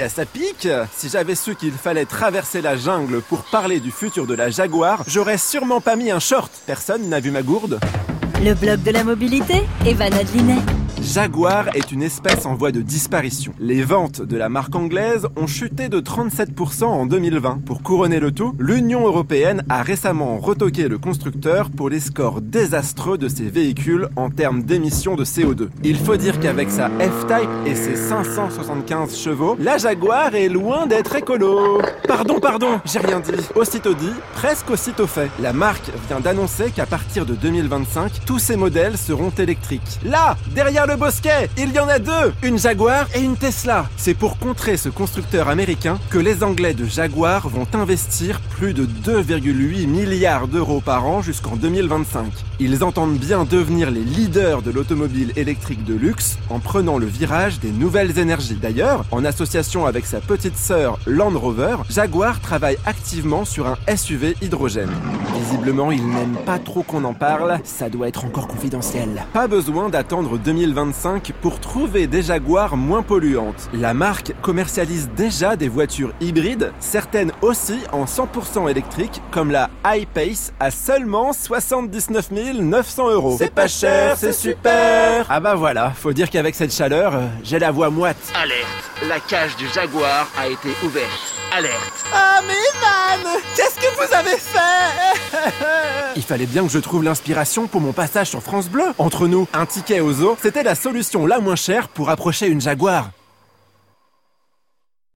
à sa pique Si j'avais su qu'il fallait traverser la jungle pour parler du futur de la Jaguar, j'aurais sûrement pas mis un short. Personne n'a vu ma gourde Le blog de la mobilité, Evan Adlinet. Jaguar est une espèce en voie de disparition. Les ventes de la marque anglaise ont chuté de 37% en 2020. Pour couronner le tout, l'Union européenne a récemment retoqué le constructeur pour les scores désastreux de ses véhicules en termes d'émissions de CO2. Il faut dire qu'avec sa F-Type et ses 575 chevaux, la Jaguar est loin d'être écolo. Pardon, pardon, j'ai rien dit. Aussitôt dit, presque aussitôt fait. La marque vient d'annoncer qu'à partir de 2025, tous ses modèles seront électriques. Là, derrière le bosquet, il y en a deux, une Jaguar et une Tesla. C'est pour contrer ce constructeur américain que les Anglais de Jaguar vont investir plus de 2,8 milliards d'euros par an jusqu'en 2025. Ils entendent bien devenir les leaders de l'automobile électrique de luxe en prenant le virage des nouvelles énergies. D'ailleurs, en association avec sa petite sœur Land Rover, Jaguar travaille activement sur un SUV hydrogène. Visiblement, ils n'aiment pas trop qu'on en parle, ça doit être encore confidentiel. Pas besoin d'attendre 2025 pour trouver des Jaguars moins polluantes. La marque commercialise déjà des voitures hybrides, certaines aussi en 100% électrique, comme la iPace à seulement 79 900 euros. C'est pas cher, c'est super Ah bah voilà, faut dire qu'avec cette chaleur, euh, j'ai la voix moite. Alerte, la cage du Jaguar a été ouverte. Alerte. Ah mais Evan Qu'est-ce que vous avez fait? Il fallait bien que je trouve l'inspiration pour mon passage sur France Bleu. Entre nous, un ticket au zoo, c'était la solution la moins chère pour approcher une Jaguar.